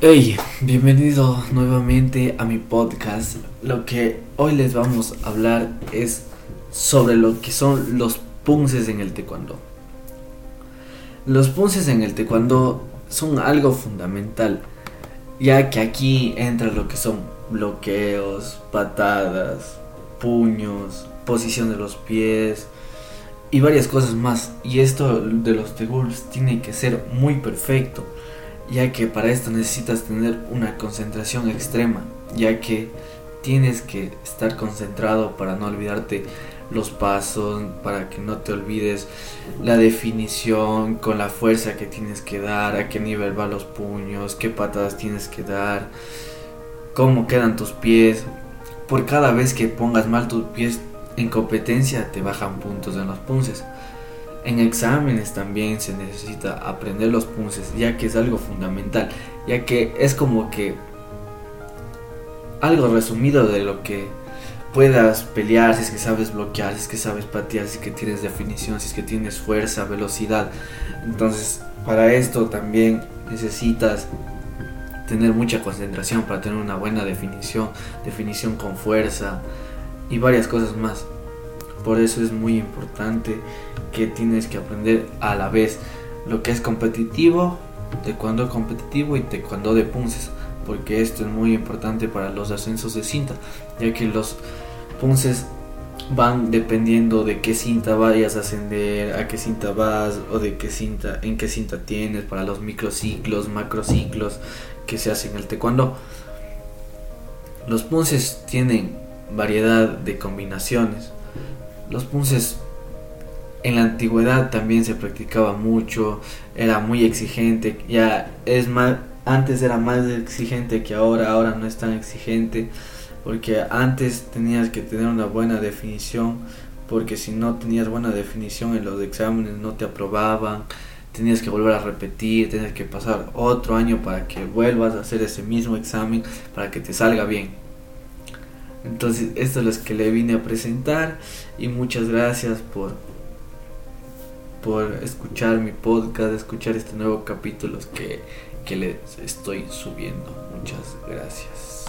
Hey, bienvenido nuevamente a mi podcast. Lo que hoy les vamos a hablar es sobre lo que son los punces en el taekwondo. Los punces en el taekwondo son algo fundamental, ya que aquí entra lo que son bloqueos, patadas, puños, posición de los pies y varias cosas más. Y esto de los teguls tiene que ser muy perfecto ya que para esto necesitas tener una concentración extrema, ya que tienes que estar concentrado para no olvidarte los pasos, para que no te olvides la definición con la fuerza que tienes que dar, a qué nivel van los puños, qué patadas tienes que dar, cómo quedan tus pies. Por cada vez que pongas mal tus pies en competencia te bajan puntos en los punces. En exámenes también se necesita aprender los punces, ya que es algo fundamental, ya que es como que algo resumido de lo que puedas pelear, si es que sabes bloquear, si es que sabes patear, si es que tienes definición, si es que tienes fuerza, velocidad. Entonces, para esto también necesitas tener mucha concentración para tener una buena definición, definición con fuerza y varias cosas más. Por eso es muy importante que tienes que aprender a la vez lo que es competitivo, taekwondo competitivo y taekwondo de punces, porque esto es muy importante para los ascensos de cinta, ya que los punces van dependiendo de qué cinta vayas a ascender, a qué cinta vas o de qué cinta, en qué cinta tienes para los microciclos, macrociclos que se hacen en el taekwondo. Los punces tienen variedad de combinaciones los punces en la antigüedad también se practicaba mucho, era muy exigente, ya es más, antes era más exigente que ahora, ahora no es tan exigente, porque antes tenías que tener una buena definición, porque si no tenías buena definición en los exámenes no te aprobaban, tenías que volver a repetir, tenías que pasar otro año para que vuelvas a hacer ese mismo examen para que te salga bien. Entonces, esto es lo que le vine a presentar y muchas gracias por por escuchar mi podcast, escuchar este nuevo capítulo que, que les estoy subiendo. Muchas gracias.